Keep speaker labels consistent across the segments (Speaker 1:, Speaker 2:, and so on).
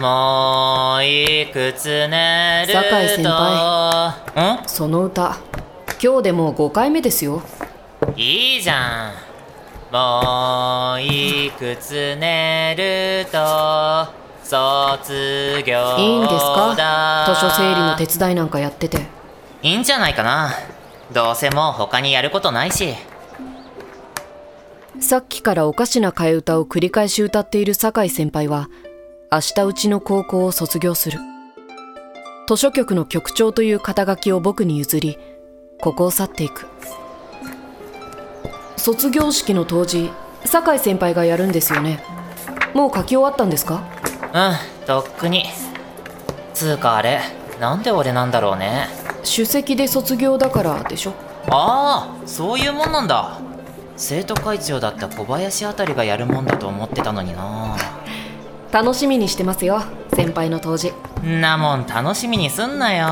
Speaker 1: もういくつ寝ると。
Speaker 2: 酒井先
Speaker 1: 輩。
Speaker 2: その歌。今日でもう5回目ですよ。
Speaker 1: んいいじゃん。もういくつ寝ると卒業だ。
Speaker 2: いいんですか？図書整理の手伝いなんかやってて。
Speaker 1: いいんじゃないかな。どうせもう他にやることないし。
Speaker 2: さっきからおかしな替え歌を繰り返し歌っている酒井先輩は明日うちの高校を卒業する。図書局の局長という肩書きを僕に譲りここを去っていく。卒業式の当時酒井先輩がやるんですよね。もう書き終わったんですか？
Speaker 1: うんとっくに。つうかあれなんで俺なんだろうね。
Speaker 2: 首席で卒業だからでしょ？
Speaker 1: ああそういうもんなんだ。生徒会長だった小林あたりがやるもんだと思ってたのにな
Speaker 2: 楽しみにしてますよ先輩の当時。
Speaker 1: んなもん楽しみにすんなよ。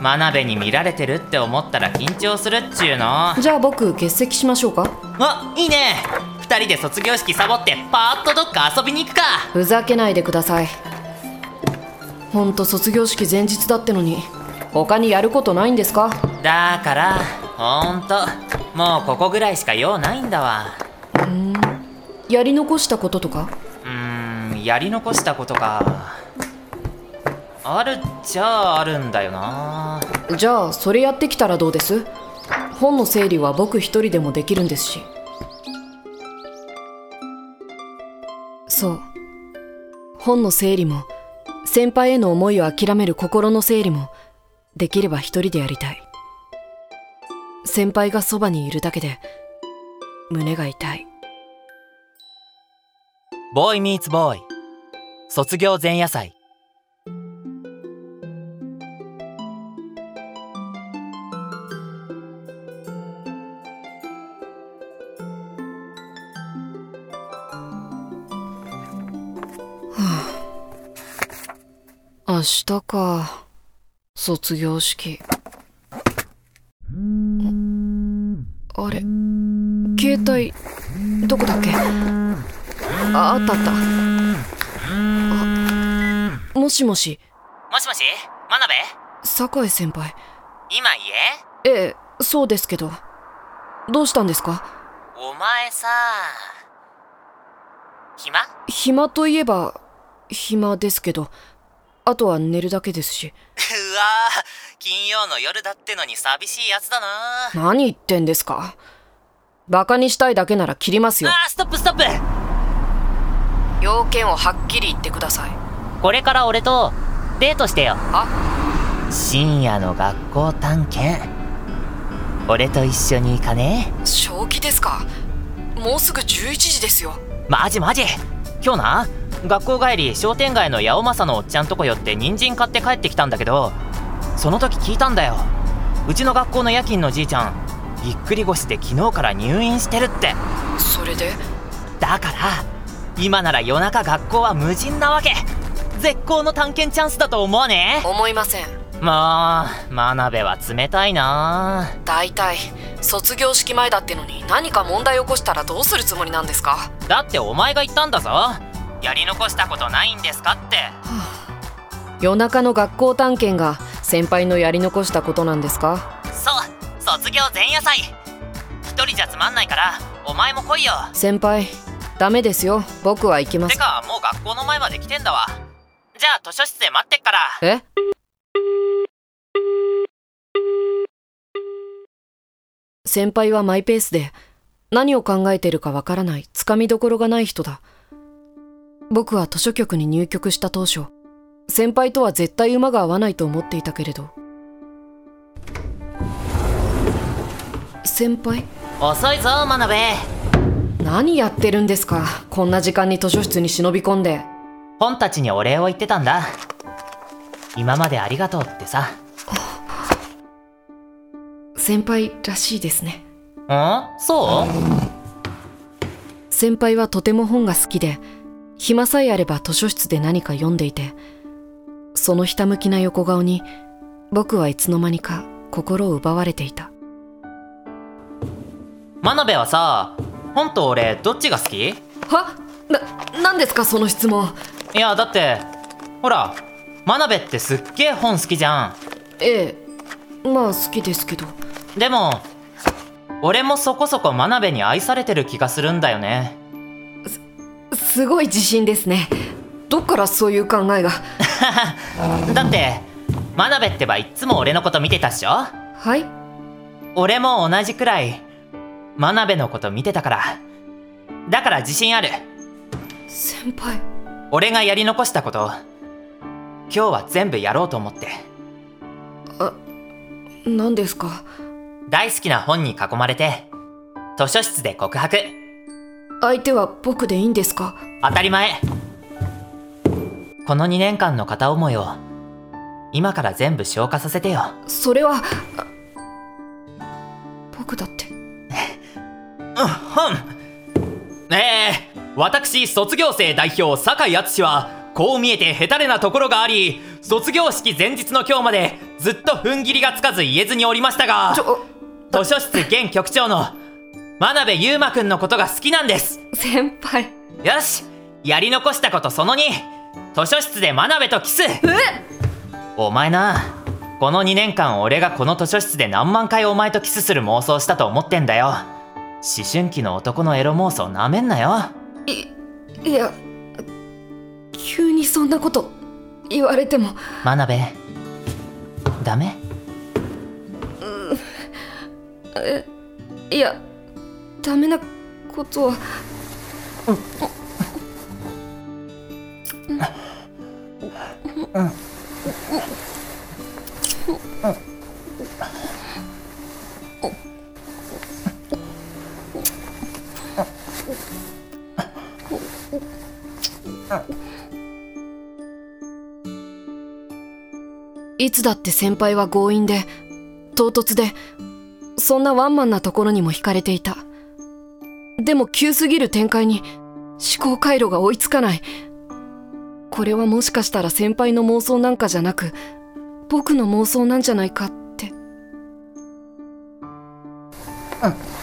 Speaker 1: 真鍋に見られてるって思ったら緊張するっちゅうの。
Speaker 2: じゃあ僕欠席しましょうか。
Speaker 1: あいいね。二人で卒業式サボってパーッとどっか遊びに行くか。
Speaker 2: ふざけないでください。ほんと卒業式前日だってのに他にやることないんですか？
Speaker 1: だからほんともうここぐらいしか用ないんだわ。
Speaker 2: やり残したこととか？
Speaker 1: やり残したことかあるっちゃあるんだよな。
Speaker 2: じゃあそれやってきたらどうです？本の整理は僕一人でもできるんですし。そう。本の整理も先輩への思いを諦める心の整理もできれば一人でやりたい。先輩がそばにいるだけで胸が痛い。
Speaker 1: ボーイミーツボーイ卒業前夜祭。
Speaker 2: 明日か。卒業式。あれ携帯どこだっけ？ああったあった。もしもし。
Speaker 1: もしもし？真鍋？
Speaker 2: 酒井先輩。
Speaker 1: 今家？
Speaker 2: ええそうですけど。どうしたんですか？
Speaker 1: お前さ暇？
Speaker 2: 暇といえば暇ですけど。あとは寝るだけですし。
Speaker 1: うわー金曜の夜だってのに寂しいやつだな。
Speaker 2: 何言ってんですか？バカにしたいだけなら切りますよ。
Speaker 1: あーストップストップ。
Speaker 2: 要件をはっきり言ってください
Speaker 1: これから俺とデートしてよ。
Speaker 2: あ
Speaker 1: 深夜の学校探検。俺と一緒に行かね？
Speaker 2: 正気ですか？もうすぐ11時ですよ。
Speaker 1: マジマジ今日な学校帰り商店街の八尾正のおっちゃんとこ寄って人参買って帰ってきたんだけどその時聞いたんだよ。うちの学校の夜勤のじいちゃんぎっくり腰で昨日から入院してるって。
Speaker 2: それで？
Speaker 1: だから今なら夜中学校は無人なわけ絶好の探検チャンスだと思わね？
Speaker 2: 思いません。
Speaker 1: まあ真鍋は冷たいな。
Speaker 2: 大体卒業式前だってのに何か問題起こしたらどうするつもりなんですか？
Speaker 1: だってお前が言ったんだぞ。やり残したことないんですかって。
Speaker 2: 夜中の学校探検が先輩のやり残したことなんですか？
Speaker 1: そう卒業前夜祭。一人じゃつまんないからお前も来いよ。
Speaker 2: 先輩ダメですよ。僕は行きます。
Speaker 1: てかもう学校の前まで来てんだわじゃあ図書室で待ってっから。
Speaker 2: え？先輩はマイペースで何を考えてるかわからないつかみどころがない人だ。僕は図書局に入局した当初先輩とは絶対馬が合わないと思っていたけれど。先輩？
Speaker 1: 遅いぞ真鍋。
Speaker 2: 何やってるんですかこんな時間に図書室に忍び込んで
Speaker 1: 本たちにお礼を言ってたんだ。今までありがとうってさ。
Speaker 2: 先輩らしいですね。
Speaker 1: ん？そう？
Speaker 2: 先輩はとても本が好きで暇さえあれば図書室で何か読んでいてそのひたむきな横顔に僕はいつの間にか心を奪われていた。
Speaker 1: 真鍋はさ本と俺どっちが好き？い
Speaker 2: は？な何ですかその質問
Speaker 1: やだってほら真鍋ってすっげえ本好きじゃん。
Speaker 2: ええまあ好きですけど。
Speaker 1: でも俺もそこそこ真鍋に愛されてる気がするんだよね。
Speaker 2: すごい自信ですね。どっからそういう考えが？
Speaker 1: だって真鍋ってばいっつも俺のこと見てたっしょ？
Speaker 2: はい。
Speaker 1: 俺も同じくらい真鍋のこと見てたから。だから自信ある。
Speaker 2: 先輩
Speaker 1: 俺がやり残したこと今日は全部やろうと思って。
Speaker 2: 何ですか？
Speaker 1: 大好きな本に囲まれて図書室で告白。
Speaker 2: 相手は僕でいいんですか？
Speaker 1: 当たり前。この2年間の片思いを今から全部消化させてよ。
Speaker 2: それはあ僕だって。
Speaker 1: うんええ私卒業生代表酒井敦はこう見えてヘタレなところがあり卒業式前日の今日までずっと踏ん切りがつかず言えずにおりましたが図書室現局長の真鍋優馬くんのことが好きなんです。
Speaker 2: 先輩。
Speaker 1: よしやり残したことその2図書室で真鍋とキス。お前なこの2年間俺がこの図書室で何万回お前とキスする妄想したと思ってんだよ。思春期の男のエロ妄想なめんなよ
Speaker 2: いいや急にそんなこと言われても。
Speaker 1: 真鍋ダメ？
Speaker 2: いやダメなことはいつだって先輩は強引で唐突でそんなワンマンなところにも惹かれていた。でも急すぎる展開に思考回路が追いつかない。これはもしかしたら先輩の妄想なんかじゃなく僕の妄想なんじゃないかって。うん。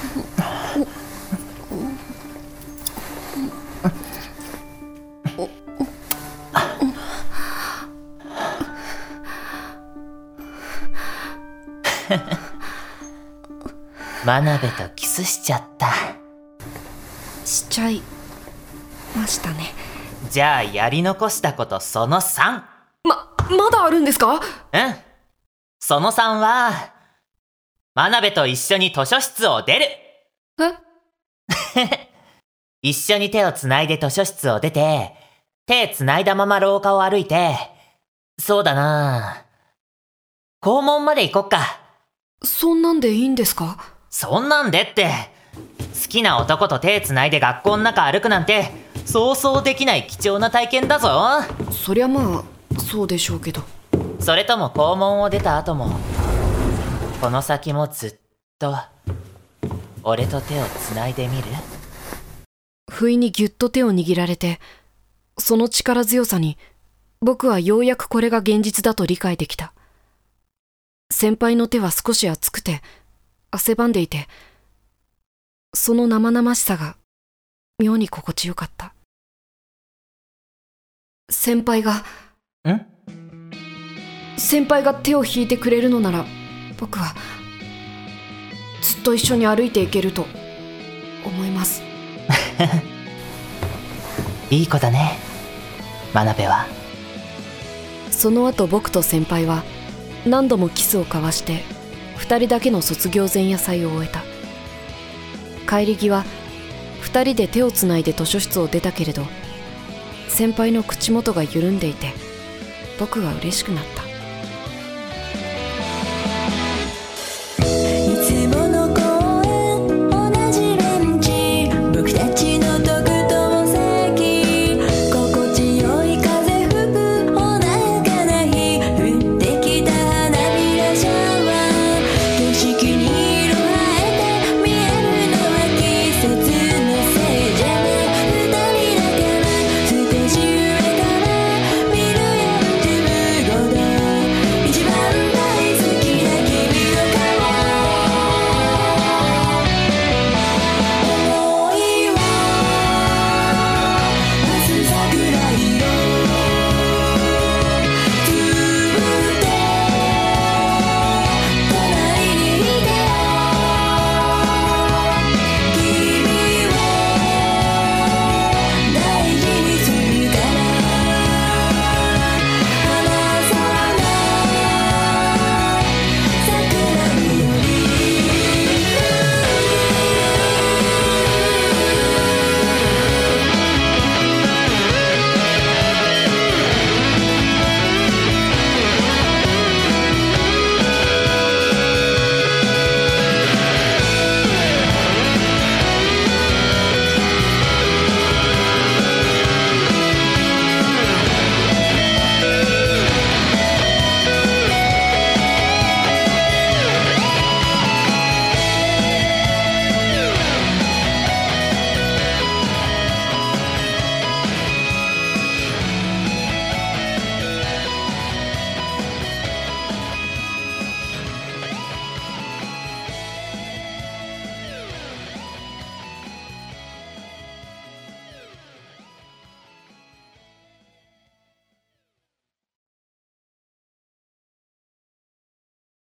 Speaker 1: 真鍋とキスしちゃった。
Speaker 2: しちゃいましたね。
Speaker 1: じゃあやり残したことその 3!
Speaker 2: ままだあるんですか？
Speaker 1: うん。その3は真鍋と一緒に図書室を出る。
Speaker 2: え？
Speaker 1: 一緒に手をつないで図書室を出て手つないだまま廊下を歩いてそうだな。校門まで行こっか。
Speaker 2: そんなんでいいんですか？
Speaker 1: そんなんでって。好きな男と手つないで学校の中歩くなんてそうそうできない貴重な体験だぞ。
Speaker 2: そりゃまあそうでしょうけど。
Speaker 1: それとも校門を出た後もこの先もずっと俺と手をつないでみる？
Speaker 2: 不意にぎゅっと手を握られてその力強さに僕はようやくこれが現実だと理解できた。先輩の手は少し熱くて汗ばんでいてその生々しさが妙に心地よかった。先輩が
Speaker 1: ん
Speaker 2: 先輩が手を引いてくれるのなら僕はずっと一緒に歩いていけると思います。
Speaker 1: いい子だね。真鍋は。
Speaker 2: その後僕と先輩は何度もキスを交わして2人だけの卒業前夜祭を終えた。帰り際2人で手をつないで図書室を出たけれど先輩の口元が緩んでいて僕は嬉しくなった。